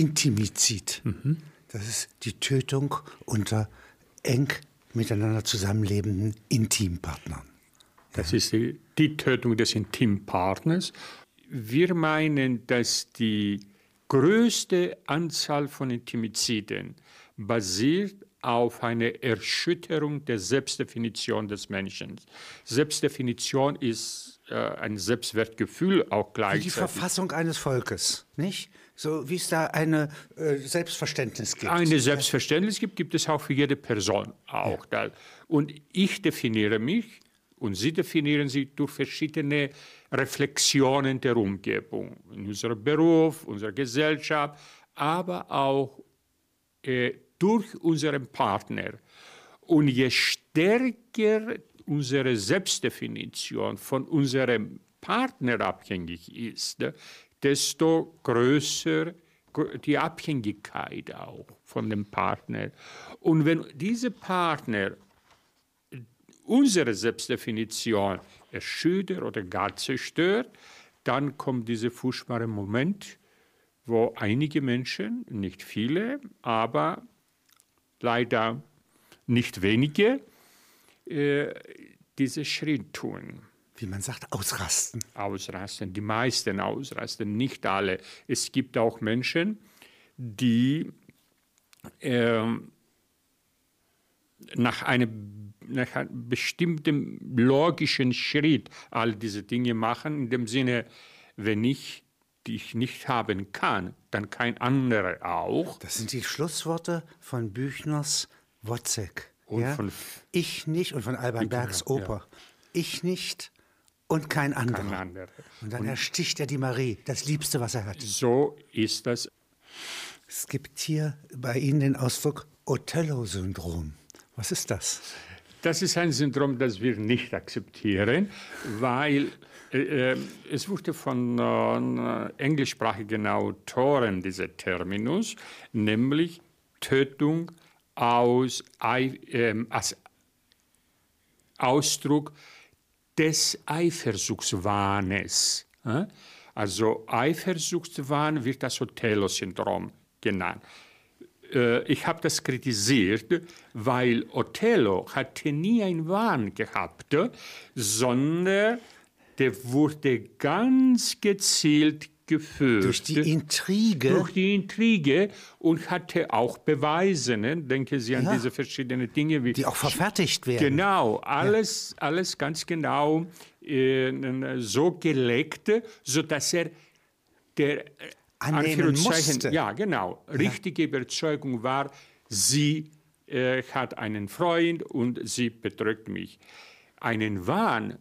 Intimizid. Das ist die Tötung unter eng miteinander zusammenlebenden Intimpartnern. Das ist die, die Tötung des Intimpartners. Wir meinen, dass die größte Anzahl von Intimiziden basiert auf eine Erschütterung der Selbstdefinition des Menschen. Selbstdefinition ist äh, ein Selbstwertgefühl auch Wie gleichzeitig. die Verfassung eines Volkes, nicht? So wie es da eine äh, Selbstverständnis gibt. Eine Selbstverständnis gibt, gibt es auch für jede Person auch. Da. Und ich definiere mich und Sie definieren sich durch verschiedene Reflexionen der Umgebung, in unserem Beruf, unserer Gesellschaft, aber auch äh, durch unseren Partner. Und je stärker unsere Selbstdefinition von unserem Partner abhängig ist, desto größer die Abhängigkeit auch von dem Partner. Und wenn diese Partner unsere Selbstdefinition erschüttert oder gar zerstört, dann kommt dieser furchtbare Moment, wo einige Menschen, nicht viele, aber leider nicht wenige, äh, diese Schritt tun. Wie man sagt, ausrasten. Ausrasten, die meisten ausrasten, nicht alle. Es gibt auch Menschen, die ähm, nach einem, nach einem bestimmten logischen Schritt all diese Dinge machen, in dem Sinne, wenn ich dich nicht haben kann, dann kein anderer auch. Das sind die Schlussworte von Büchners Wozzeck. Und ja? von- ich nicht und von Alban Bergs Oper. Ich nicht und kein anderer. Kein anderer. Und dann ersticht er die Marie, das Liebste, was er hat. So ist das. Es gibt hier bei Ihnen den Ausdruck Othello-Syndrom. Was ist das? Das ist ein Syndrom, das wir nicht akzeptieren, weil äh, äh, es wurde von äh, englischsprachigen Autoren dieser Terminus, nämlich Tötung aus, ähm, als Ausdruck des Eifersuchtswahnes. Also Eifersuchtswahn wird das Othello-Syndrom genannt. Äh, Ich habe das kritisiert, weil Othello hatte nie einen Wahn gehabt, sondern der wurde ganz gezielt geführt. Durch die Intrige. Durch die Intrige und hatte auch Beweise. Ne? Denken Sie an Ja. diese verschiedenen Dinge wie die auch verfertigt werden. Genau, alles, alles ganz genau äh, so gelegt, sodass er der äh, Annehmen Anführungszeichen- musste. Ja, genau. Richtige Überzeugung war, sie äh, hat einen Freund und sie betrügt mich. Einen Wahn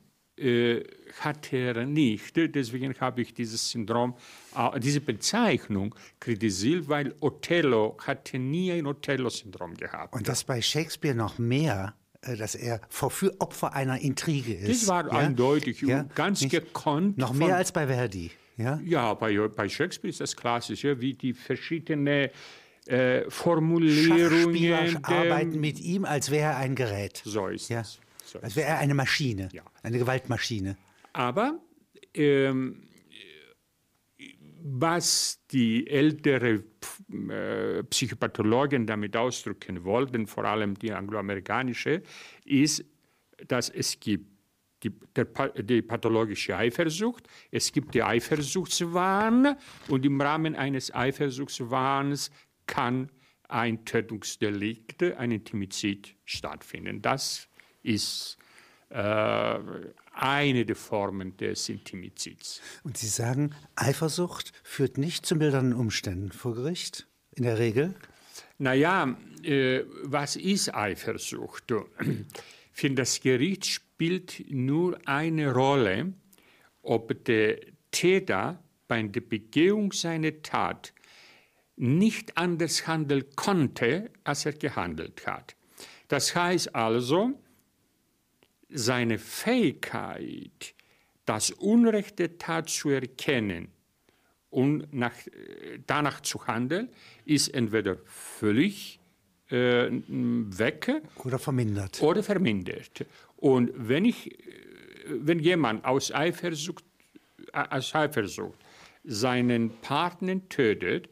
hat er nicht. Deswegen habe ich dieses Syndrom, äh, diese Bezeichnung kritisiert, weil Othello hatte nie ein Othello-Syndrom gehabt. Und das bei Shakespeare noch mehr, äh, dass er Verführ Opfer einer Intrige ist. Das war eindeutig und ganz Nicht- gekonnt Noch mehr als bei Verdi. Ja? Ja, bei, bei Shakespeare ist das klassisch, ja, wie die verschiedenen äh, Formulierungen. Schachspieler arbeiten mit ihm, als wäre er ein Gerät. So ist Ja. es. So Als wäre eine Maschine, Ja. eine Gewaltmaschine. Aber ähm, was die ältere äh, Psychopathologen damit ausdrücken wollten, vor allem die angloamerikanische, ist, dass es gibt die, der, die pathologische Eifersucht, es gibt die Eifersuchtswahn und im Rahmen eines Eifersuchtswahns kann ein Tötungsdelikt, ein Intimizid stattfinden. Das ist äh, eine der Formen des Intimizids. Und Sie sagen, Eifersucht führt nicht zu mildernden Umständen vor Gericht, in der Regel. Naja, äh, was ist Eifersucht? Für das Gericht spielt nur eine Rolle, ob der Täter bei der Begehung seiner Tat nicht anders handeln konnte, als er gehandelt hat. Das heißt also, seine Fähigkeit, das Unrecht der Tat zu erkennen und nach, äh, danach zu handeln, ist entweder völlig äh, weg Oder vermindert. oder vermindert. Und wenn, ich, äh, wenn jemand aus Eifersucht, äh, aus Eifersucht seinen Partner tötet,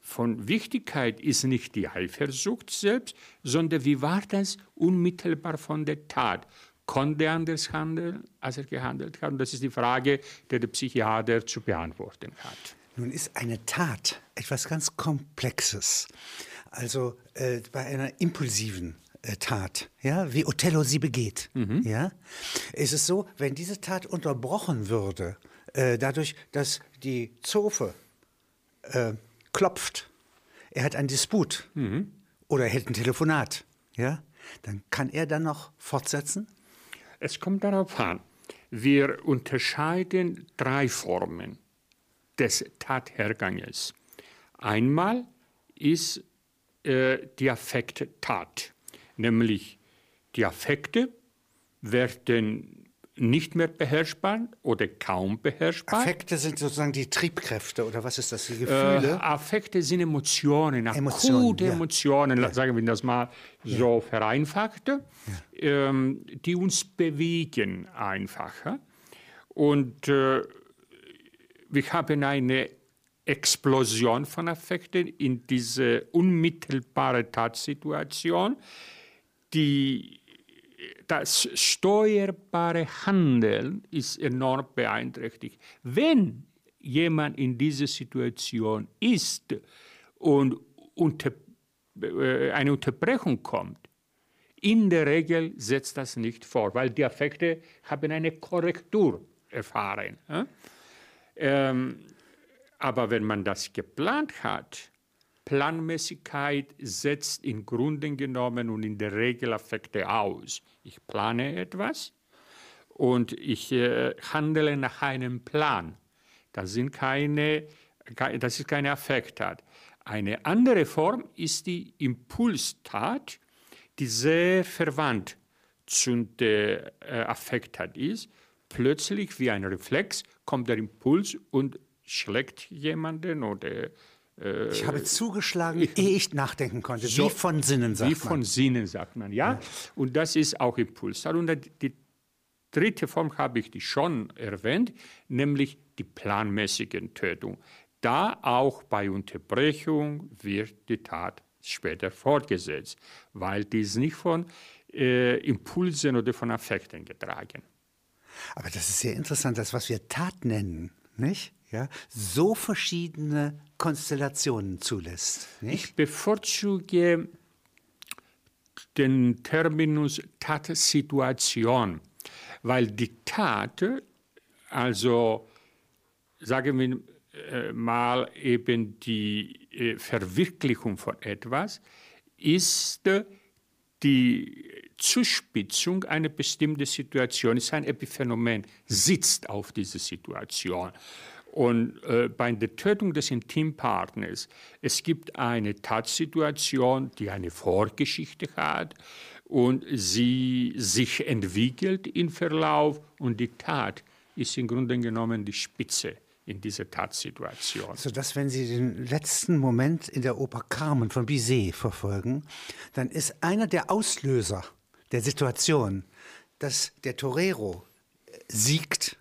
von Wichtigkeit ist nicht die Eifersucht selbst, sondern wie war das unmittelbar von der Tat? Konnte er anders handeln, als er gehandelt hat? Und das ist die Frage, die der Psychiater zu beantworten hat. Nun ist eine Tat etwas ganz Komplexes. Also äh, bei einer impulsiven äh, Tat, ja, wie Othello sie begeht, mhm. ja, ist es so, wenn diese Tat unterbrochen würde, äh, dadurch, dass die Zofe äh, klopft, er hat einen Disput mhm. oder er hält ein Telefonat, ja, dann kann er dann noch fortsetzen? Es kommt darauf an. Wir unterscheiden drei Formen des Tatherganges. Einmal ist äh, die Affekttat, nämlich die Affekte werden nicht mehr beherrschbar oder kaum beherrschbar. Affekte sind sozusagen die Triebkräfte oder was ist das, die Gefühle? Äh, Affekte sind Emotionen, Emotionen akute ja. Emotionen, ja. sagen wir das mal so ja. vereinfacht, ähm, die uns bewegen einfach. Und äh, wir haben eine Explosion von Affekten in diese unmittelbare Tatsituation, die das steuerbare Handeln ist enorm beeinträchtigt. Wenn jemand in dieser Situation ist und unter, äh, eine Unterbrechung kommt, in der Regel setzt das nicht vor, weil die Affekte haben eine Korrektur erfahren. Ähm, aber wenn man das geplant hat, Planmäßigkeit setzt im Grunde genommen und in der Regel Affekte aus. Ich plane etwas und ich äh, handle nach einem Plan. Das, sind keine, das ist keine Affekttat. Eine andere Form ist die Impulstat, die sehr verwandt zu der äh, Affekttat ist. Plötzlich wie ein Reflex kommt der Impuls und schlägt jemanden oder äh, ich habe zugeschlagen, ich, ehe ich nachdenken konnte. So, wie von Sinnen sagt wie man. Wie von Sinnen sagt man, ja. ja. Und das ist auch Impuls. Und die dritte Form habe ich die schon erwähnt, nämlich die planmäßige Tötung. Da auch bei Unterbrechung wird die Tat später fortgesetzt, weil die ist nicht von äh, Impulsen oder von Affekten getragen. Aber das ist sehr interessant, das, was wir Tat nennen, nicht? Ja, so verschiedene Konstellationen zulässt. Nicht? Ich bevorzuge den Terminus Tatsituation, weil die Tat, also sagen wir äh, mal eben die äh, Verwirklichung von etwas, ist die Zuspitzung einer bestimmten Situation, ist ein Epiphänomen, sitzt auf dieser Situation. Und äh, bei der Tötung des Intimpartners, es gibt eine Tatsituation, die eine Vorgeschichte hat und sie sich entwickelt im Verlauf und die Tat ist im Grunde genommen die Spitze in dieser Tatsituation. Sodass, wenn Sie den letzten Moment in der Oper Carmen von Bizet verfolgen, dann ist einer der Auslöser der Situation, dass der Torero siegt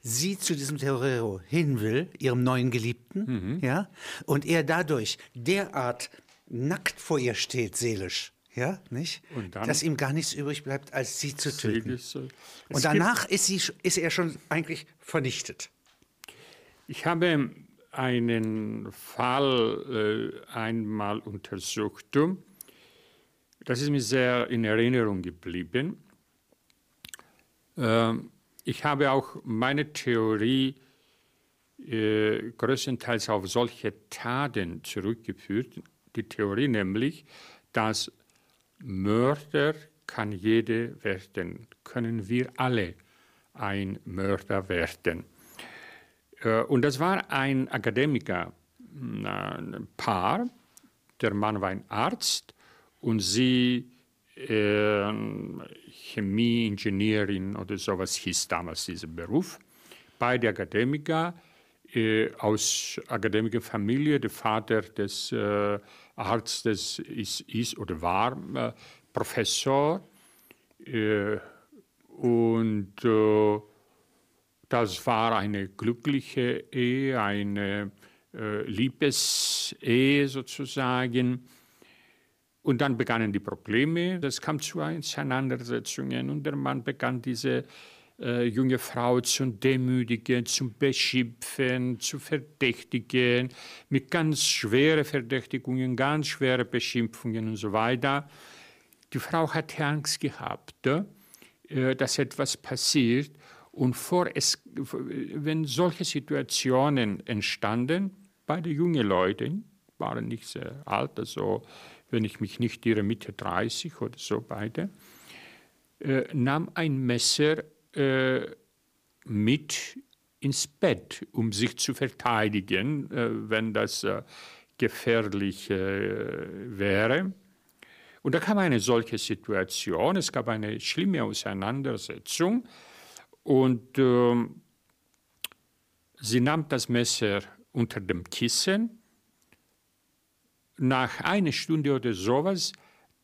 sie zu diesem Torero hin will, ihrem neuen Geliebten, mhm. ja, und er dadurch derart nackt vor ihr steht, seelisch, ja, nicht? Dass ihm gar nichts übrig bleibt, als sie zu töten. So. Und danach ist, sie, ist er schon eigentlich vernichtet. Ich habe einen Fall äh, einmal untersucht. Das ist mir sehr in Erinnerung geblieben. Ähm, ich habe auch meine Theorie äh, größtenteils auf solche Taten zurückgeführt. Die Theorie nämlich, dass Mörder kann jede werden, können wir alle ein Mörder werden. Äh, und das war ein Akademiker, ein Paar. Der Mann war ein Arzt und sie äh, Chemieingenieurin oder sowas hieß damals dieser Beruf. Beide Akademiker äh, aus Akademikerfamilie. Der Vater des äh, Arztes ist, ist, oder war äh, Professor. Äh, und äh, das war eine glückliche Ehe, eine äh, Liebesehe sozusagen. Und dann begannen die Probleme. Es kam zu Auseinandersetzungen und der Mann begann diese äh, junge Frau zu demütigen, zu beschimpfen, zu verdächtigen, mit ganz schweren Verdächtigungen, ganz schweren Beschimpfungen und so weiter. Die Frau hatte Angst gehabt, äh, dass etwas passiert. Und vor es, wenn solche Situationen entstanden, beide junge Leute waren nicht sehr alt, also wenn ich mich nicht irre, Mitte 30 oder so beide, äh, nahm ein Messer äh, mit ins Bett, um sich zu verteidigen, äh, wenn das äh, gefährlich äh, wäre. Und da kam eine solche Situation, es gab eine schlimme Auseinandersetzung und ähm, sie nahm das Messer unter dem Kissen nach einer Stunde oder sowas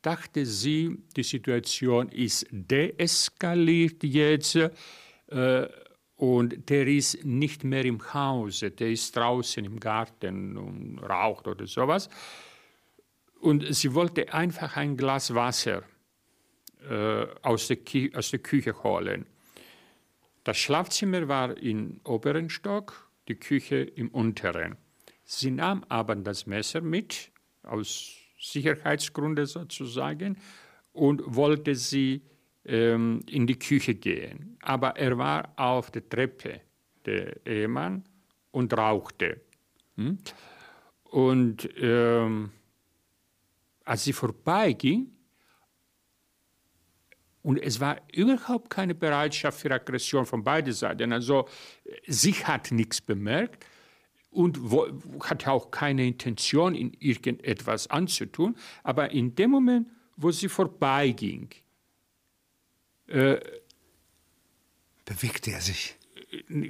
dachte sie, die Situation ist deeskaliert jetzt äh, und der ist nicht mehr im Hause, der ist draußen im Garten und raucht oder sowas. Und sie wollte einfach ein Glas Wasser äh, aus, der aus der Küche holen. Das Schlafzimmer war im oberen Stock, die Küche im unteren. Sie nahm aber das Messer mit aus Sicherheitsgründen sozusagen und wollte sie ähm, in die Küche gehen. Aber er war auf der Treppe, der Ehemann, und rauchte. Hm? Und ähm, als sie vorbeiging, und es war überhaupt keine Bereitschaft für Aggression von beiden Seiten. Also sie hat nichts bemerkt, und hatte auch keine Intention, in irgendetwas anzutun. Aber in dem Moment, wo sie vorbeiging, äh, bewegte er sich.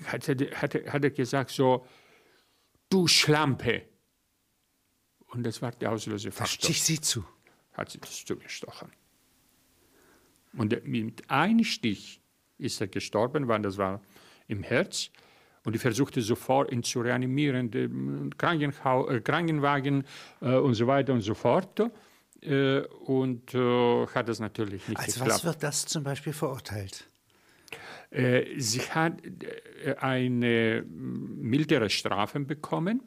Hat, hat, hat er gesagt so, du Schlampe. Und das war der Auslöser. Da stich sie zu. Hat sie das zugestochen. Und mit einem Stich ist er gestorben, weil das war im Herz. Und ich versuchte sofort, ihn zu reanimieren, den Krankenhau äh, Krankenwagen äh, und so weiter und so fort. Äh, und äh, hat das natürlich nicht Als geklappt. was wird das zum Beispiel verurteilt? Äh, sie hat äh, eine mildere Strafe bekommen.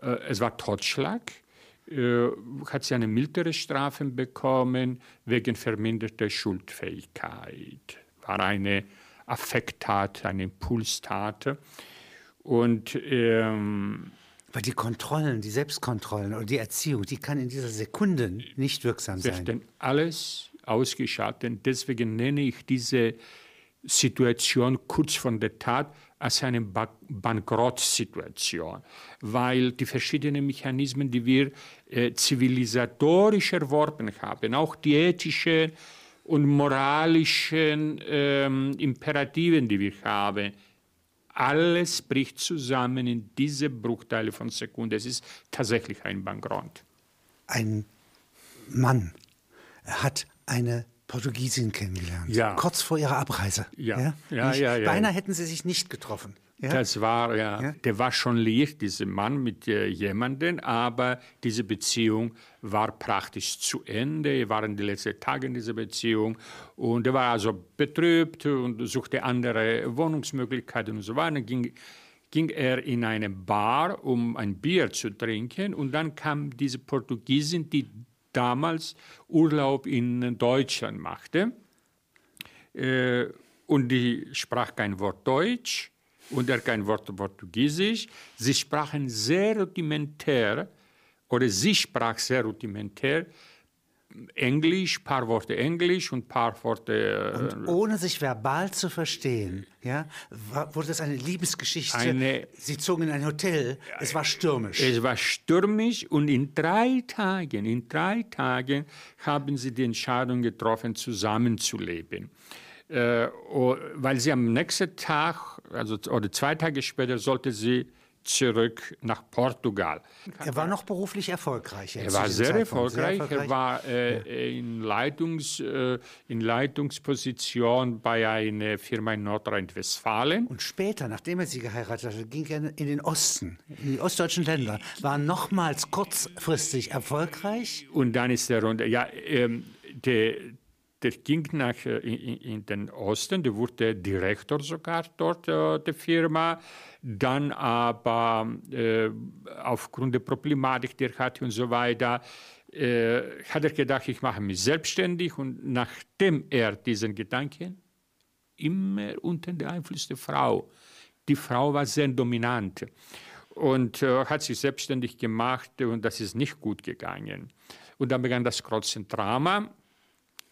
es war Totschlag. hat sie eine mildere Strafe bekommen wegen verminderter Schuldfähigkeit. War eine Affekttat, eine Impulstat. Und ähm, weil die Kontrollen, die Selbstkontrollen oder die Erziehung, die kann in dieser Sekunde nicht wirksam sein. Werden alles ausgeschaltet. Deswegen nenne ich diese Situation kurz von der Tat als eine ba Bankrottsituation, weil die verschiedenen Mechanismen, die wir äh, zivilisatorisch erworben haben, auch die ethischen und moralischen ähm, Imperativen, die wir haben. Alles bricht zusammen in diese Bruchteile von Sekunden. Es ist tatsächlich ein Bankrott. Ein Mann hat eine Portugiesin kennengelernt, ja. kurz vor ihrer Abreise. Ja, ja, ja. ja, ja. Beinahe hätten sie sich nicht getroffen. Ja? Das war, ja, ja, der war schon liiert, dieser Mann mit äh, jemandem, aber diese Beziehung war praktisch zu Ende. Er waren die letzten Tage in dieser Beziehung und er war also betrübt und suchte andere Wohnungsmöglichkeiten und so weiter. Dann ging, ging er in eine Bar, um ein Bier zu trinken und dann kam diese Portugiesin, die damals Urlaub in Deutschland machte. Äh, und die sprach kein Wort Deutsch und er kein Wort Portugiesisch. Sie sprachen sehr rudimentär, oder sie sprach sehr rudimentär, Englisch, paar Worte Englisch und paar Worte. Äh, und ohne sich verbal zu verstehen, ja, wurde das eine Liebesgeschichte. Eine, Sie zogen in ein Hotel. Es war stürmisch. Es war stürmisch und in drei Tagen, in drei Tagen haben sie die Entscheidung getroffen, zusammenzuleben äh, weil sie am nächsten Tag, also oder zwei Tage später, sollte sie zurück nach Portugal. Er war noch beruflich erfolgreich. Er war sehr erfolgreich. sehr erfolgreich. Er war äh, ja. in, Leitungs, äh, in Leitungsposition bei einer Firma in Nordrhein-Westfalen. Und später, nachdem er sie geheiratet hatte, ging er in den Osten, in die ostdeutschen Länder, war nochmals kurzfristig erfolgreich. Und dann ist er runter. Ja, ähm, der, der ging nach, äh, in, in, den Osten, der wurde Direktor sogar dort äh, der Firma. Dann aber äh, aufgrund der Problematik, die er hatte und so weiter, hat er gedacht, ich mache mich selbstständig. Und nachdem er diesen Gedanken immer unter dem Einfluss der Frau, die Frau war sehr dominant und äh, hat sich selbstständig gemacht und das ist nicht gut gegangen. Und dann begann das große Drama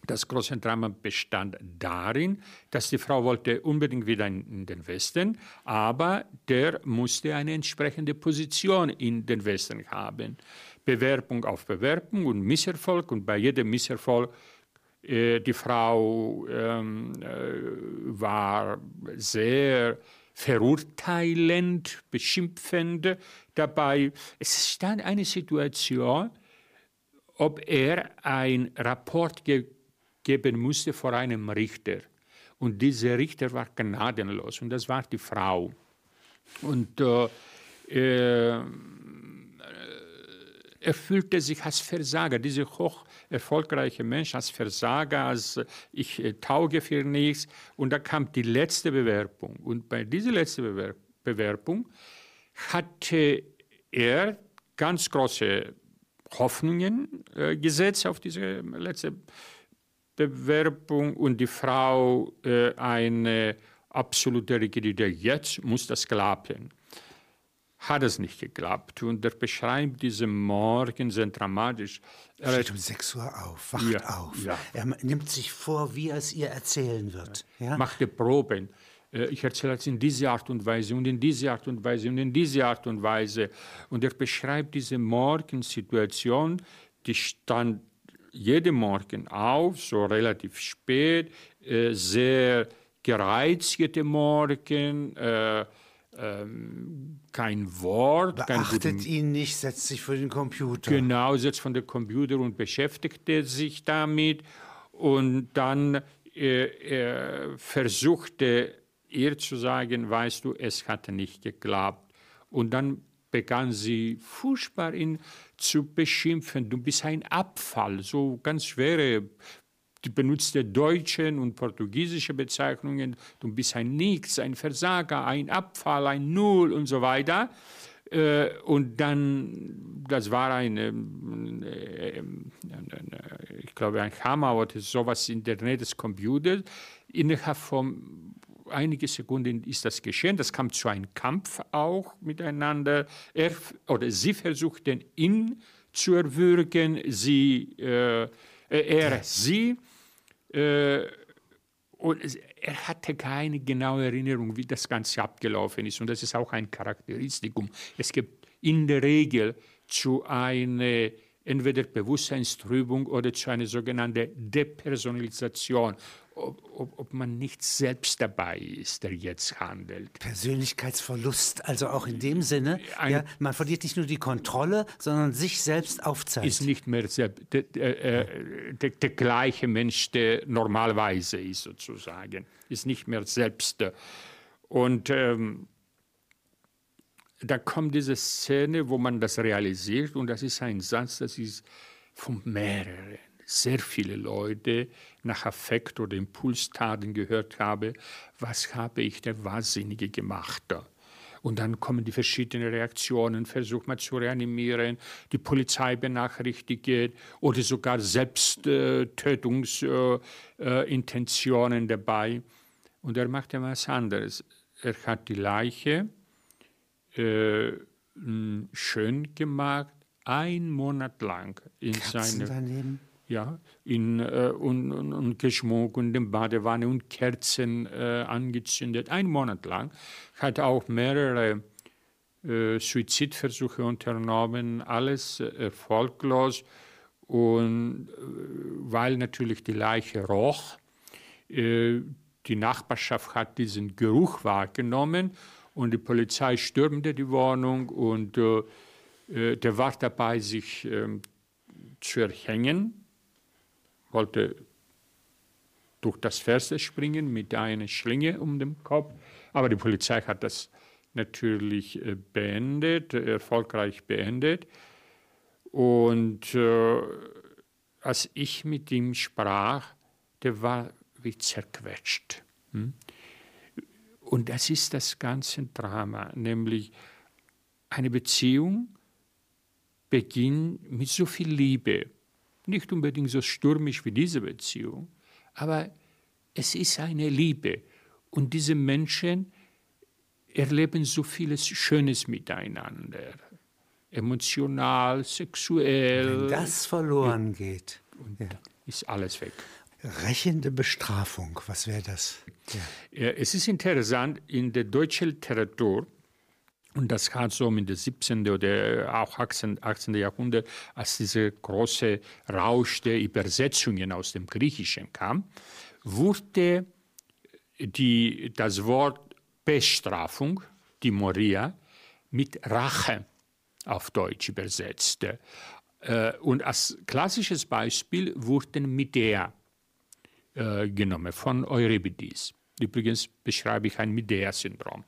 das große Drama bestand darin, dass die Frau wollte unbedingt wieder in den Westen, aber der musste eine entsprechende Position in den Westen haben. Bewerbung auf Bewerbung und Misserfolg und bei jedem Misserfolg äh, die Frau ähm, äh, war sehr verurteilend, beschimpfend dabei. Es stand eine Situation, ob er ein Rapport gegeben geben musste vor einem Richter. Und dieser Richter war gnadenlos und das war die Frau. Und äh, äh, er fühlte sich als Versager, dieser hoch erfolgreiche Mensch als Versager, als ich äh, tauge für nichts. Und da kam die letzte Bewerbung. Und bei dieser letzten Bewer Bewerbung hatte er ganz große Hoffnungen äh, gesetzt auf diese letzte Bewerbung Bewerbung und die Frau äh, eine absolute Rigidität. Jetzt muss das klappen. Hat es nicht geklappt. Und er beschreibt diese Morgen sehr dramatisch. Er steht um 6 Uhr auf, wacht ja, auf. Ja. Er nimmt sich vor, wie er es ihr erzählen wird. Ja? Machte Proben. Äh, ich erzähle es in diese Art und Weise und in diese Art und Weise und in diese Art und Weise. Und er beschreibt diese Morgensituation, die stand jeden Morgen auf, so relativ spät, äh, sehr gereizt jeden Morgen, äh, ähm, kein Wort. Beachtet kein ihn nicht, setzt sich vor den Computer. Genau, setzt von der Computer und beschäftigte sich damit. Und dann äh, versuchte ihr zu sagen, weißt du, es hatte nicht geklappt. Und dann begann sie furchtbar ihn zu beschimpfen. Du bist ein Abfall, so ganz schwere, die benutzte deutsche und portugiesische Bezeichnungen. Du bist ein Nichts, ein Versager, ein Abfall, ein Null und so weiter. Äh, und dann, das war eine, äh, ich glaube, ein Hammer oder sowas in der Nähe des Computers. Innerhalb von einige Sekunden ist das geschehen. Das kam zu einem Kampf auch miteinander. Er oder sie versuchten ihn zu erwürgen, sie, äh, er sie. Äh, und er hatte keine genaue Erinnerung, wie das Ganze abgelaufen ist. Und das ist auch ein Charakteristikum. Es gibt in der Regel zu einer entweder Bewusstseinstrübung oder zu einer sogenannten Depersonalisation ob, ob, ob, man nicht selbst dabei ist, der jetzt handelt. Persönlichkeitsverlust, also auch in dem Sinne, Ein, ja, man verliert nicht nur die Kontrolle, sondern sich selbst aufzeigt. Ist nicht mehr der, der, der, der gleiche Mensch, der normalerweise ist, sozusagen. Ist nicht mehr selbst. Und ähm, da kommt diese Szene, wo man das realisiert, und das ist ein Satz, das ist von mehreren sehr viele Leute nach Affekt oder Impulstaten gehört habe, was habe ich der Wahnsinnige gemacht? Und dann kommen die verschiedenen Reaktionen, versucht man zu reanimieren, die Polizei benachrichtigt oder sogar Selbsttötungsintentionen äh, dabei. Und er macht ja was anderes. Er hat die Leiche äh, schön gemacht, ein Monat lang in seinem ja, in, äh, und, und, und geschmuckt und in Badewanne und Kerzen äh, angezündet. Ein Monat lang. Hat auch mehrere äh, Suizidversuche unternommen, alles äh, erfolglos. Und äh, weil natürlich die Leiche roch, äh, die Nachbarschaft hat diesen Geruch wahrgenommen und die Polizei stürmte die Wohnung und der war dabei, sich äh, zu erhängen, wollte durch das Fenster springen mit einer Schlinge um den Kopf, aber die Polizei hat das natürlich äh, beendet, erfolgreich beendet. Und äh, als ich mit ihm sprach, der war wie zerquetscht. Hm? Und das ist das ganze Drama, nämlich eine Beziehung beginnt mit so viel Liebe. Nicht unbedingt so stürmisch wie diese Beziehung, aber es ist eine Liebe. Und diese Menschen erleben so vieles Schönes miteinander. Emotional, sexuell. Wenn das verloren ja. geht, ja. ist alles weg. Rächende Bestrafung, was wäre das? Ja. Es ist interessant, in der deutschen Literatur, und das hat so in der 17. oder auch 18. 18. Jahrhundert, als dieser große Rausch der Übersetzungen aus dem Griechischen kam, wurde die, das Wort Bestrafung, die Moria, mit Rache auf Deutsch übersetzt. Äh, und als klassisches Beispiel wurden Medea äh, genommen von Euripides. Übrigens beschreibe ich ein Medea-Syndrom.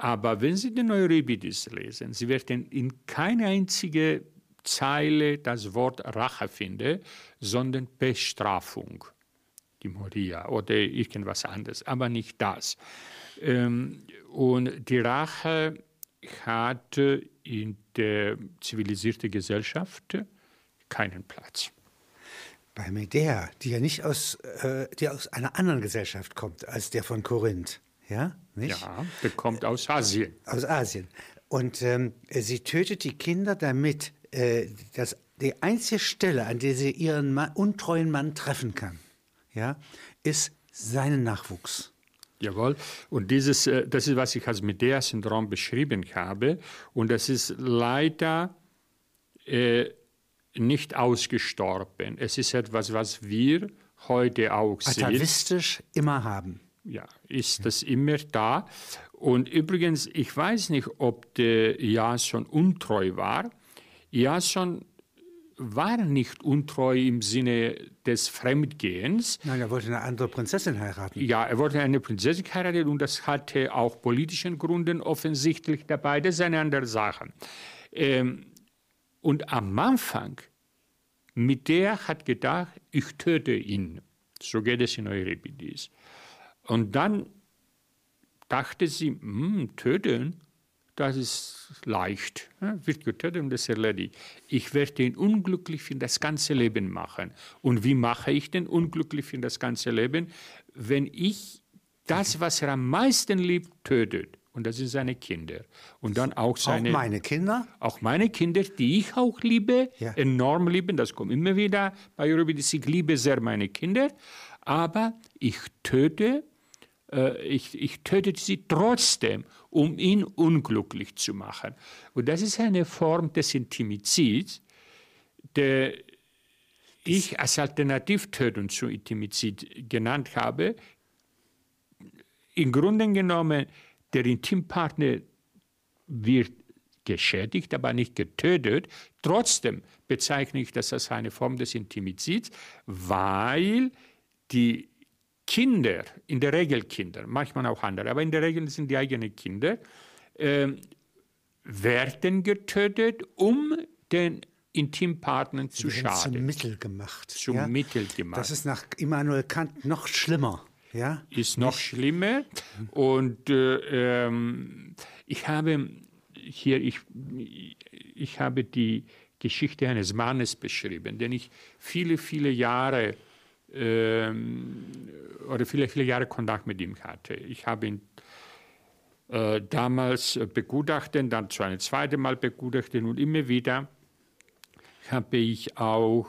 Aber wenn Sie den Euripides lesen, Sie werden in keine einzige Zeile das Wort Rache finden, sondern Bestrafung, die Moria oder irgendwas anderes, aber nicht das. Ähm, und die Rache hat in der zivilisierten Gesellschaft keinen Platz. Bei Medea, die ja nicht aus, äh, die aus einer anderen Gesellschaft kommt als der von Korinth, ja, nicht? Ja, der kommt aus Asien. Aus Asien. Und ähm, sie tötet die Kinder, damit äh, das, die einzige Stelle, an der sie ihren Mann, untreuen Mann treffen kann, ja, ist seinen Nachwuchs. Jawohl. Und dieses, äh, das ist, was ich als Medea-Syndrom beschrieben habe. Und das ist leider äh, nicht ausgestorben. Es ist etwas, was wir heute auch sehen. Atavistisch immer haben. Ja, ist das immer da. Und übrigens, ich weiß nicht, ob der Jason untreu war. Jason war nicht untreu im Sinne des Fremdgehens. Nein, er wollte eine andere Prinzessin heiraten. Ja, er wollte eine Prinzessin heiraten und das hatte auch politischen Gründen offensichtlich dabei. Das ist eine andere Sache. Ähm, und am Anfang, mit der hat gedacht, ich töte ihn. So geht es in Euripides. Und dann dachte sie, hm, töten? das ist leicht, ja, wird getötet und das erledigt. Ich werde ihn unglücklich für das ganze Leben machen. Und wie mache ich den unglücklich für das ganze Leben? Wenn ich das, was er am meisten liebt, tötet. Und das sind seine Kinder. Und dann auch seine. Auch meine Kinder? Auch meine Kinder, die ich auch liebe, ja. enorm lieben. Das kommt immer wieder bei Eurovision. Ich liebe sehr meine Kinder. Aber ich töte ich, ich töte sie trotzdem, um ihn unglücklich zu machen. Und das ist eine Form des Intimizids, der ich als Alternativtötung zu Intimizid genannt habe. Im Grunde genommen, der Intimpartner wird geschädigt, aber nicht getötet. Trotzdem bezeichne ich das als eine Form des Intimizids, weil die Kinder, in der Regel Kinder, manchmal auch andere, aber in der Regel sind die eigenen Kinder, äh, werden getötet, um den Intimpartnern zu die schaden. Zum Mittel gemacht. Zum ja? Mittel gemacht. Das ist nach Immanuel Kant noch schlimmer. Ja? Ist noch Nicht? schlimmer. Und äh, ähm, ich habe hier, ich, ich habe die Geschichte eines Mannes beschrieben, den ich viele, viele Jahre oder viele, viele Jahre Kontakt mit ihm hatte. Ich habe ihn äh, damals begutachtet, dann zu einem zweiten Mal begutachtet und immer wieder habe ich auch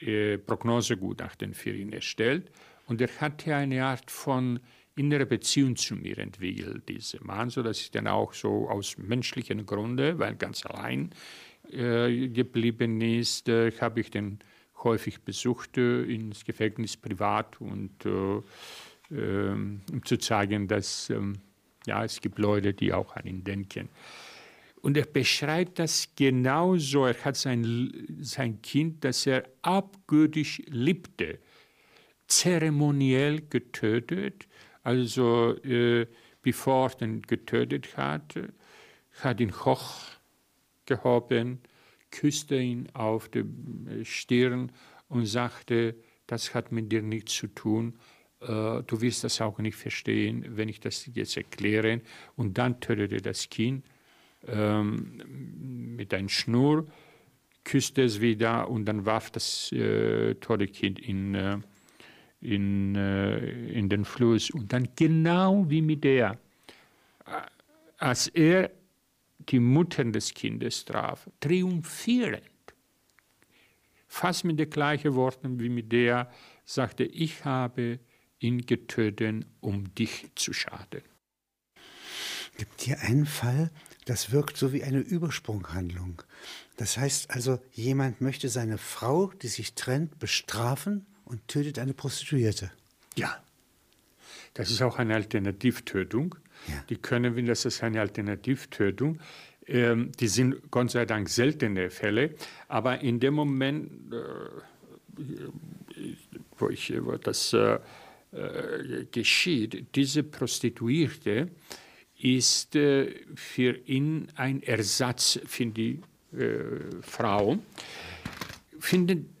äh, Prognosegutachten für ihn erstellt. Und er hatte eine Art von innerer Beziehung zu mir entwickelt, dieser Mann, sodass ich dann auch so aus menschlichen Gründen, weil ganz allein äh, geblieben ist, äh, habe ich den häufig besuchte ins Gefängnis privat und äh, ähm, um zu zeigen, dass ähm, Ja, es gibt Leute, die auch an ihn denken. Und er beschreibt das genauso. Er hat sein, sein Kind, das er abgöttisch liebte, zeremoniell getötet. Also äh, bevor er ihn getötet hat, hat ihn hochgehoben, küsste ihn auf die Stirn und sagte, das hat mit dir nichts zu tun, äh, du wirst das auch nicht verstehen, wenn ich das jetzt erkläre. Und dann tötete das Kind ähm, mit einer Schnur, küsste es wieder und dann warf das äh, tote Kind in, äh, in, äh, in den Fluss. Und dann genau wie mit der, äh, als er die Mutter des Kindes traf, triumphierend, fast mit den gleichen Worten wie mit der, sagte, ich habe ihn getötet, um dich zu schaden. Gibt hier einen Fall, das wirkt so wie eine Übersprunghandlung. Das heißt also, jemand möchte seine Frau, die sich trennt, bestrafen und tötet eine Prostituierte. Ja. Das ist auch eine Alternativtötung. Ja. Die können, wenn das ist eine Alternativtötung, ähm, die sind Gott sei Dank seltene Fälle, aber in dem Moment, äh, wo, ich, wo das äh, äh, geschieht, diese Prostituierte ist äh, für ihn ein Ersatz für die äh, Frau. Finden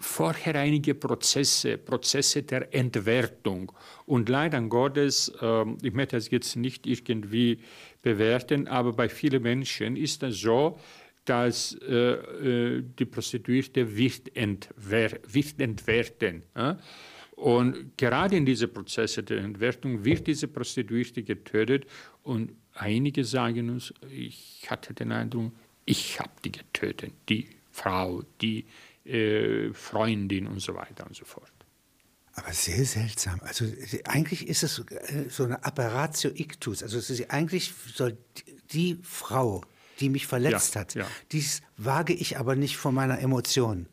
vorher einige Prozesse, Prozesse der Entwertung. Und leider Gottes, äh, ich möchte das jetzt nicht irgendwie bewerten, aber bei vielen Menschen ist das so, dass äh, äh die Prostituierte wird, entwer wird entwerten. Äh? Und gerade in diese Prozesse der Entwertung wird diese Prostituierte getötet und einige sagen uns, ich hatte den Eindruck, ich habe die getötet, die Frau, die äh, Freundin und so weiter und so fort. Aber sehr seltsam. Also eigentlich ist es äh, so eine Apparatio ictus. Also ist eigentlich soll die Frau, die mich verletzt ja, hat, ja. dies wage ich aber nicht vor meiner Emotion.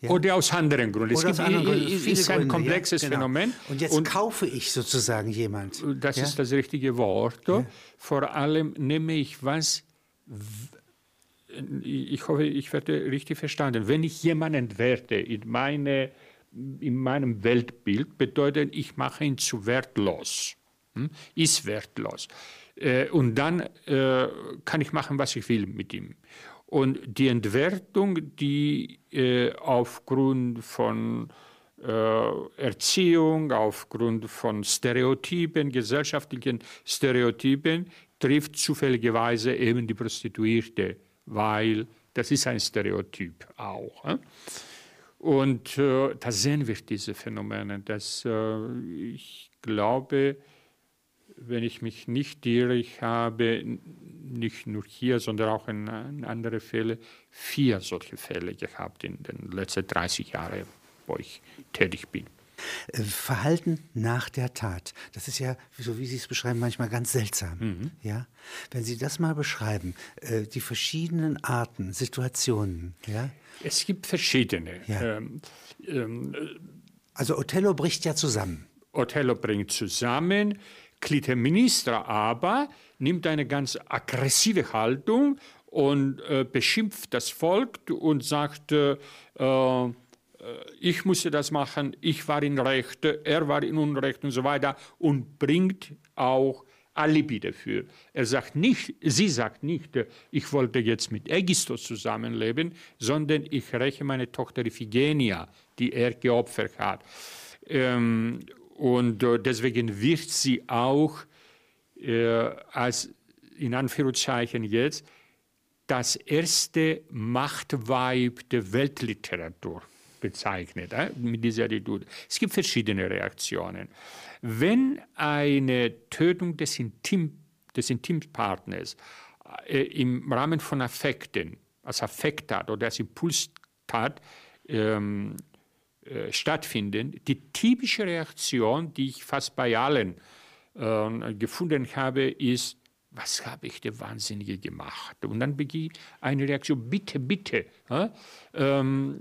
Ja. Oder aus anderen Gründen. Oder es gibt, Gründen. ist ein Gründe, komplexes ja, genau. Phänomen. Und jetzt kaufe ich sozusagen jemand. Das ja? ist das richtige Wort. Vor allem nehme ich was, ich hoffe, ich werde richtig verstanden. Wenn ich jemanden entwerte in, meine, in meinem Weltbild, bedeutet, ich mache ihn zu wertlos. Hm? Ist wertlos. Äh, und dann äh, kann ich machen, was ich will mit ihm. Und die Entwertung, die äh, aufgrund von äh, Erziehung, aufgrund von Stereotypen, gesellschaftlichen Stereotypen, trifft zufälligerweise eben die Prostituierte, weil das ist ein Stereotyp auch. Und äh, da sehen wir diese Phänomene, dass äh, ich glaube, wenn ich mich nicht irre, ich habe nicht nur hier, sondern auch in, in anderen Fällen vier solche Fälle gehabt in den letzten 30 Jahren, wo ich tätig bin. Äh, Verhalten nach der Tat. Das ist ja, so wie Sie es beschreiben, manchmal ganz seltsam. Mhm. Ja? Wenn Sie das mal beschreiben, äh, die verschiedenen Arten, Situationen. Ja? Es gibt verschiedene. Ja. Ähm, ähm, also Othello bricht ja zusammen. Othello bringt zusammen. Clytemnestra aber nimmt eine ganz aggressive Haltung und äh, beschimpft das Volk und sagt, äh, äh, ich musste das machen, ich war in Recht, er war in Unrecht und so weiter und bringt auch Alibi dafür. Er sagt nicht, sie sagt nicht, ich wollte jetzt mit Ägisthos zusammenleben, sondern ich räche meine Tochter Iphigenia, die er geopfert hat. Ähm, und äh, deswegen wird sie auch äh, als, in Anführungszeichen jetzt, das erste Machtweib der Weltliteratur bezeichnet, äh, mit dieser Attitude. Es gibt verschiedene Reaktionen. Wenn eine Tötung des, Intim, des Intimpartners äh, im Rahmen von Affekten, als Affekttat oder als Impulstat, ähm, äh, stattfinden. Die typische Reaktion, die ich fast bei allen äh, gefunden habe, ist, was habe ich der Wahnsinnige gemacht? Und dann beginnt eine Reaktion, bitte, bitte, äh, ähm,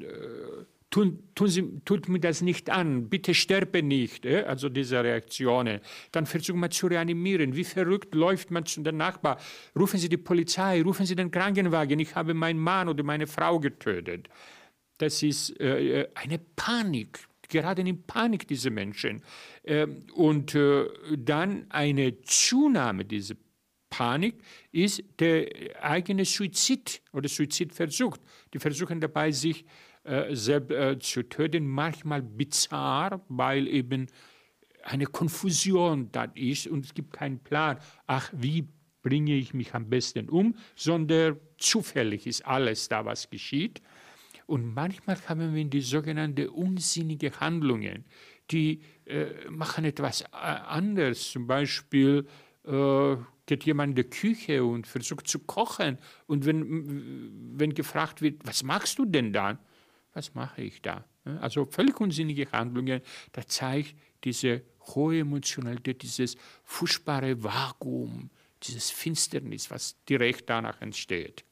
tun, tun Sie, tut mir das nicht an, bitte sterbe nicht, äh? also diese Reaktionen. Dann versucht man zu reanimieren. Wie verrückt läuft man zu den Nachbarn? Rufen Sie die Polizei, rufen Sie den Krankenwagen, ich habe meinen Mann oder meine Frau getötet. Das ist äh, eine Panik, gerade in Panik diese Menschen. Ähm, und äh, dann eine Zunahme dieser Panik ist der eigene Suizid oder Suizidversuch. Die versuchen dabei, sich äh, selbst äh, zu töten, manchmal bizarr, weil eben eine Konfusion da ist und es gibt keinen Plan. Ach, wie bringe ich mich am besten um, sondern zufällig ist alles da, was geschieht. Und manchmal haben wir die sogenannten unsinnigen Handlungen, die äh, machen etwas äh, anderes. Zum Beispiel äh, geht jemand in die Küche und versucht zu kochen. Und wenn, wenn gefragt wird, was machst du denn da? Was mache ich da? Also völlig unsinnige Handlungen. Da zeigt diese hohe Emotionalität, dieses furchtbare Vakuum, dieses Finsternis, was direkt danach entsteht.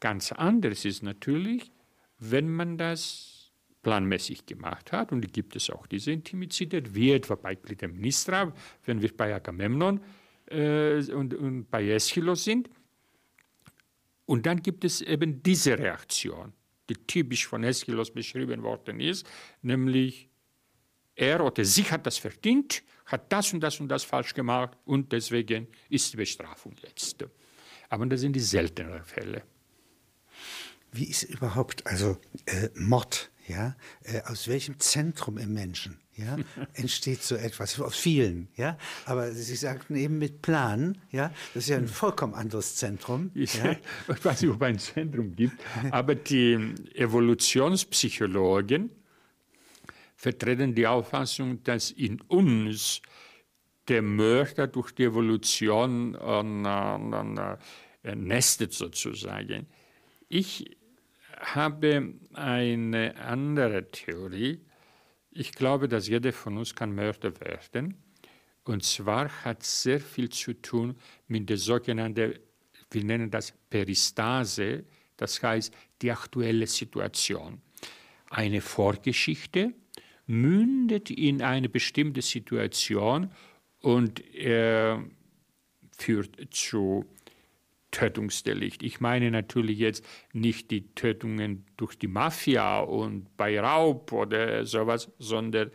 Ganz anders ist natürlich, wenn man das planmäßig gemacht hat, und gibt es auch diese Intimizität, wie etwa bei Clytemnestra, wenn wir bei Agamemnon äh, und, und bei Aeschylus sind. Und dann gibt es eben diese Reaktion, die typisch von Aeschylus beschrieben worden ist, nämlich er oder sie hat das verdient, hat das und das und das falsch gemacht und deswegen ist die Bestrafung jetzt. Aber das sind die selteneren Fälle. Wie ist überhaupt, also äh, Mord, ja, äh, aus welchem Zentrum im Menschen ja, entsteht so etwas? Aus vielen, ja. Aber Sie sagten eben mit Plan, ja, das ist ja ein vollkommen anderes Zentrum. Ich, ja. weiß nicht, ob es ein Zentrum gibt, aber die Evolutionspsychologen vertreten die Auffassung, dass in uns der Mörder durch die Evolution äh, äh, nestet sozusagen. Ich habe eine andere Theorie. Ich glaube, dass jeder von uns kann Mörder werden. Und zwar hat sehr viel zu tun mit der sogenannten, wir nennen das Peristase, das heißt die aktuelle Situation. Eine Vorgeschichte mündet in eine bestimmte Situation und äh, führt zu Tötungsdelikt. Ich meine natürlich jetzt nicht die Tötungen durch die Mafia und bei Raub oder sowas, sondern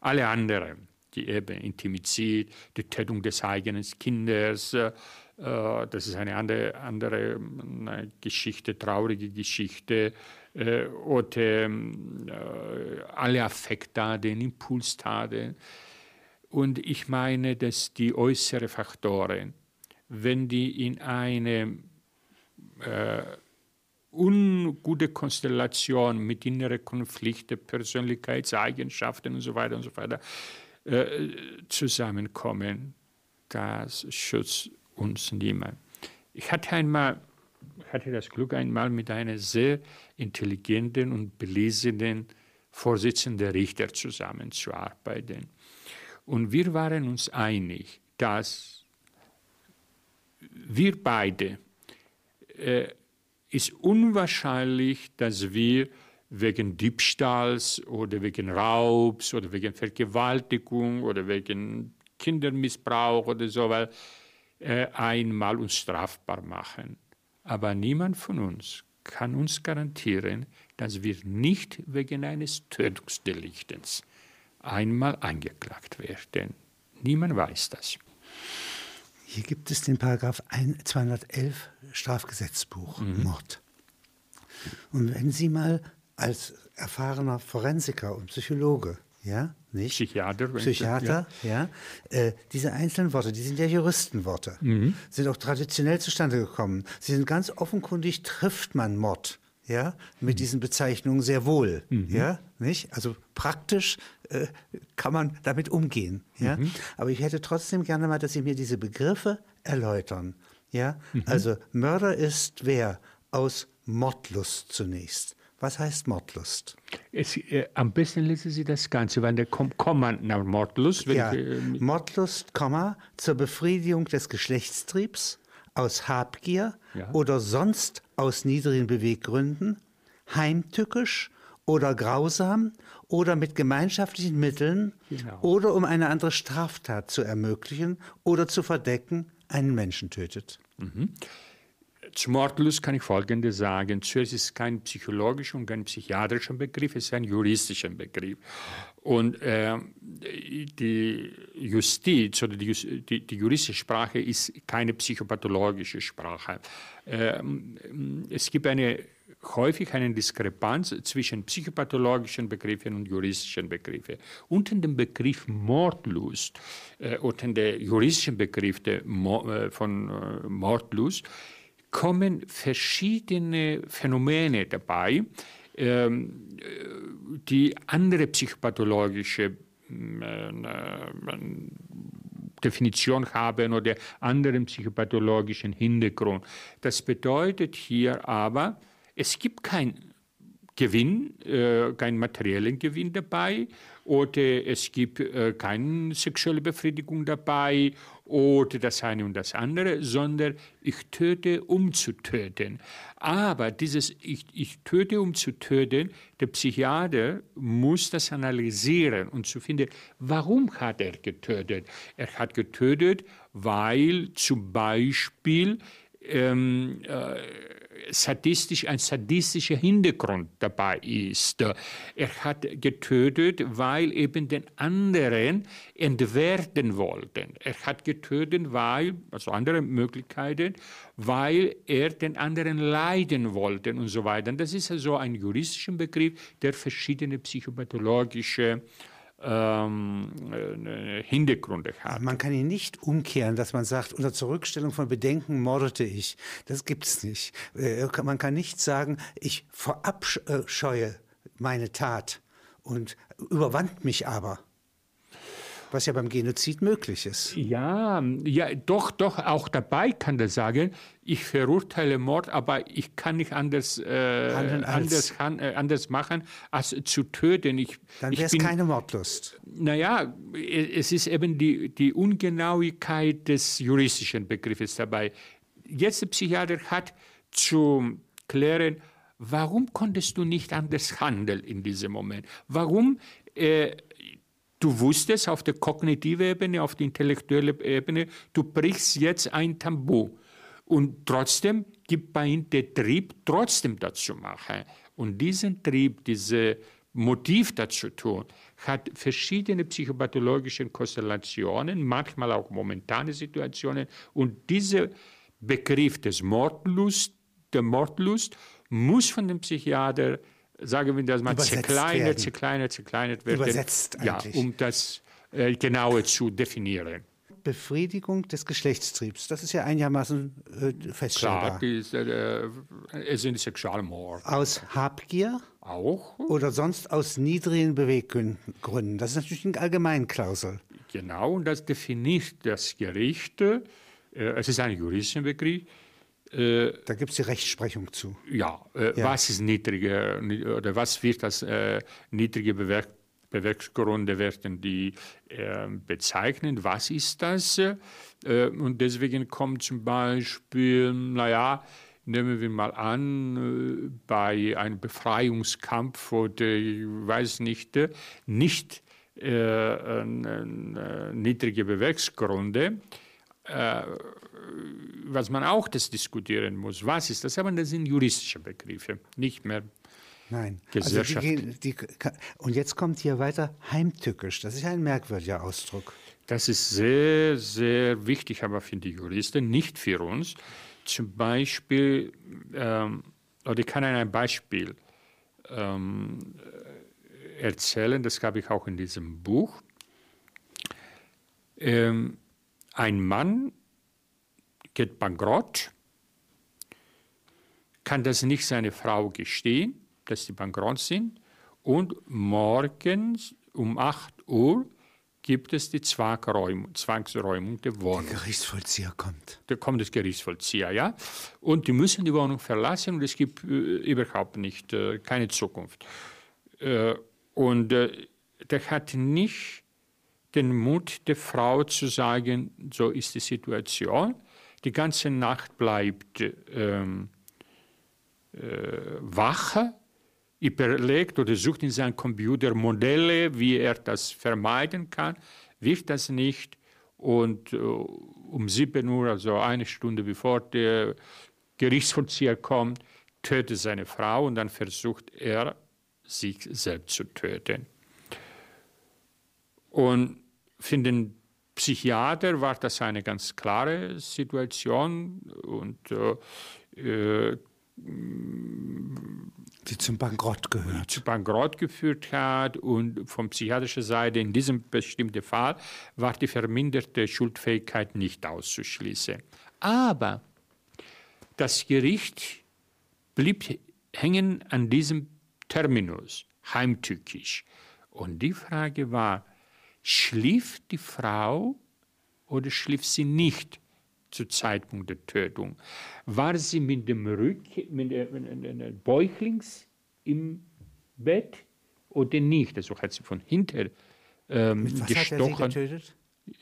alle anderen, die eben Intimizid, die Tötung des eigenen Kindes, äh, das ist eine andere, andere eine Geschichte, traurige Geschichte, äh, oder äh, alle Affekttaten, Impulstaten. Und ich meine, dass die äußeren Faktoren, wenn die in eine äh, ungute Konstellation mit inneren Konflikten, Persönlichkeitseigenschaften und so weiter und so weiter äh, zusammenkommen, das schützt uns niemand. Ich hatte einmal hatte das Glück, einmal mit einem sehr intelligenten und belesenen Vorsitzenden Richter zusammenzuarbeiten. Und wir waren uns einig, dass wir beide, äh, ist unwahrscheinlich, dass wir wegen Diebstahls oder wegen Raubs oder wegen Vergewaltigung oder wegen Kindermissbrauch oder so äh, einmal uns strafbar machen. Aber niemand von uns kann uns garantieren, dass wir nicht wegen eines Tötungsdeliktes einmal angeklagt werden. Niemand weiß das. Hier gibt es den Paragraph 211 Strafgesetzbuch, mhm. Mord. Und wenn Sie mal als erfahrener Forensiker und Psychologe, ja, nicht? Psychiater. Psychiater, ja. ja äh, diese einzelnen Worte, die sind ja Juristenworte, mhm. sind auch traditionell zustande gekommen. Sie sind ganz offenkundig, trifft man Mord ja, mit mhm. diesen Bezeichnungen sehr wohl, mhm. ja, nicht? Also praktisch äh, kann man damit umgehen, ja. Mhm. Aber ich hätte trotzdem gerne mal, dass Sie mir diese Begriffe erläutern, ja. Mhm. Also Mörder ist wer aus Mordlust zunächst. Was heißt Mordlust? Es, äh, am besten lesen Sie das Ganze, weil der Komma nach Mordlust. Ja, ich, äh, Mordlust, Komma, zur Befriedigung des Geschlechtstriebs aus Habgier ja. oder sonst aus niedrigen Beweggründen, heimtückisch oder grausam oder mit gemeinschaftlichen Mitteln Genau. oder um eine andere Straftat zu ermöglichen oder zu verdecken, einen Menschen tötet. Zum Mordlust kann ich Folgendes sagen. Zuerst ist kein psychologischer und kein psychiatrischer Begriff, es ist ein juristischer Begriff. Und äh, die Justiz oder die, die, die juristische Sprache ist keine psychopathologische Sprache. Ähm, es gibt eine, häufig eine Diskrepanz zwischen psychopathologischen Begriffen und juristischen Begriffen. Unter dem Begriff Mordlust, äh, unter dem juristischen Begriff der äh, von äh, Mordlust, kommen verschiedene Phänomene dabei, ähm, äh, die andere psychopathologische mm, äh, Definition haben oder anderen psychopathologischen Hintergrund. Das bedeutet hier aber, es gibt kein Gewinn, äh, keinen materiellen Gewinn dabei oder es gibt äh, keine sexuelle Befriedigung dabei oder das eine und das andere, sondern ich töte, um zu töten. Aber dieses ich, ich töte, um zu töten, der Psychiater muss das analysieren und zu finden, warum hat er getötet? Er hat getötet, weil zum Beispiel ähm, äh, sadistisch, ein sadistischer Hintergrund dabei ist. Er hat getötet, weil eben den anderen entwerten wollten. Er hat getötet, weil, also andere Möglichkeiten, weil er den anderen leiden wollte und so weiter. Das ist also ein juristischer Begriff, der verschiedene psychopathologische ähm, äh, Hintergründe hat. Man kann ihn nicht umkehren, dass man sagt, unter Zurückstellung von Bedenken mordete ich. Das gibt's nicht. Äh, Man kann nicht sagen, ich verabscheue meine Tat und überwand mich aber. Was ja beim Genozid möglich ist. Ja, ja, doch, doch, auch dabei kann er sagen, ich verurteile Mord, aber ich kann nicht anders, äh, anders, han, äh, anders machen, als zu töten. Ich, Dann wäre es keine Mordlust. Naja, es ist eben die, die Ungenauigkeit des juristischen Begriffes dabei. Jetzt der Psychiater hat zu klären, warum konntest du nicht anders handeln in diesem Moment? Warum äh, du wusstest auf der kognitiven Ebene, auf der intellektuellen Ebene, du brichst jetzt ein Tabu. Und trotzdem gibt bei ihm der Trieb, trotzdem das zu machen. Und diesen Trieb, dieses Motiv dazu tun, hat verschiedene psychopathologische Konstellationen, manchmal auch momentane Situationen. Und dieser Begriff des Mordlust, der Mordlust, muss von dem Psychiater, sagen wir das mal, zerkleinert, zerkleinert, zerkleinert werden. Übersetzt ja, eigentlich. um das äh, genauer zu definieren. Befriedigung des Geschlechtstriebs, das ist ja einigermaßen äh, Klar, feststellbar. die ist, äh, es sind Sexualmord Aus Habgier auch. oder sonst aus niedrigen Beweggründen. Das ist natürlich eine Allgemeinklausel. Genau, und das definiert das Gericht. Äh, es ist ein juristischer Begriff. Äh, Da gibt es die Rechtsprechung zu. ja, äh, Ja. was ist niedrige oder was wird als äh, niedrige Bewerk Beweggründe werden die äh, bezeichnen? Was ist das? Äh, und deswegen kommt zum Beispiel, naja, nehmen wir mal an, äh, bei einem Befreiungskampf oder ich weiß nicht, nicht niedrige Bewegsgründe, äh, was man auch das diskutieren muss. Was ist das? Aber das sind juristische Begriffe, nicht mehr. Nein. Gesellschaft. Also die, die, und jetzt kommt hier weiter heimtückisch. Das ist ein merkwürdiger Ausdruck. Das ist sehr, sehr wichtig, aber für die Juristen, nicht für uns. Zum Beispiel, ähm, oder ich kann Ihnen ein Beispiel ähm, erzählen, das habe ich auch in diesem Buch. Ähm, ein Mann geht bankrott, kann das nicht seiner Frau gestehen, dass sie bankrott sind, und morgens um 8 Uhr gibt es die Zwangsräumung, Zwangsräumung der Wohnung. Gerichtsvollzieher kommt. Da kommt das Gerichtsvollzieher, ja. Und die müssen die Wohnung verlassen und es gibt äh, überhaupt nicht, äh, keine Zukunft. Äh, und äh, der hat nicht den Mut der Frau zu sagen, so ist die Situation. Die ganze Nacht bleibt ähm, äh, wach, überlegt oder sucht in seinem Computer Modelle, wie er das vermeiden kann, wird das nicht. Und äh, um 7 Uhr, also eine Stunde bevor der Gerichtsvollzieher kommt, tötet seine Frau und dann versucht er, sich selbst zu töten. Und für den Psychiater war das eine ganz klare Situation und äh, äh die zum Bankrott gehört. Zu Bankrott geführt hat und von psychiatrischer Seite in diesem bestimmten Fall war die verminderte Schuldfähigkeit nicht auszuschließen. Aber das Gericht blieb hängen an diesem Terminus, heimtückisch. Und die Frage war, schlief die Frau oder schlief sie nicht? zu Zeitpunkt der Tötung. War sie mit dem Rücken, mit der Bäuchlings im Bett oder nicht? Also hat sie von hinten ähm, mit was gestochen. Hat er sie getötet?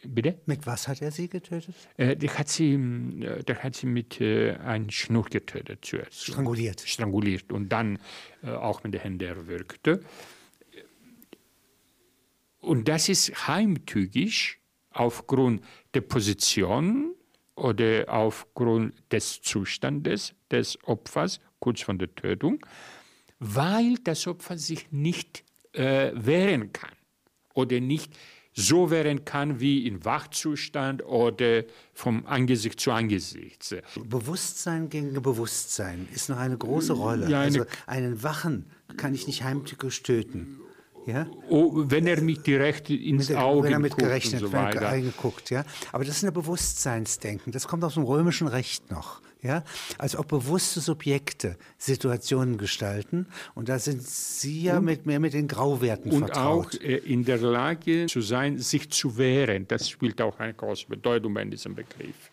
Bitte? Mit was hat er sie getötet? Äh, der, hat sie, äh, der hat sie mit äh, einem Schnur getötet zuerst. Stranguliert. Stranguliert und dann äh, auch mit den Händen erwürgte. Und das ist heimtückisch aufgrund der Position oder aufgrund des Zustandes des Opfers kurz vor der Tötung, weil das Opfer sich nicht äh, wehren kann oder nicht so wehren kann wie im Wachzustand oder vom Angesicht zu Angesicht. Bewusstsein gegen Bewusstsein ist noch eine große Rolle. Ja, eine also einen Wachen kann ich nicht heimtückisch töten. Ja? Oh, wenn er mich direkt ins mit, Auge wenn er mit gerechnet, und so weiter. Wenn er ja. Aber das ist ein Bewusstseinsdenken. Das kommt aus dem römischen Recht noch. Ja, als ob bewusste Subjekte Situationen gestalten. Und da sind Sie ja und, mit, mehr mit den Grauwerten und vertraut. Und auch äh, in der Lage zu sein, sich zu wehren. Das spielt auch eine große Bedeutung bei diesem Begriff.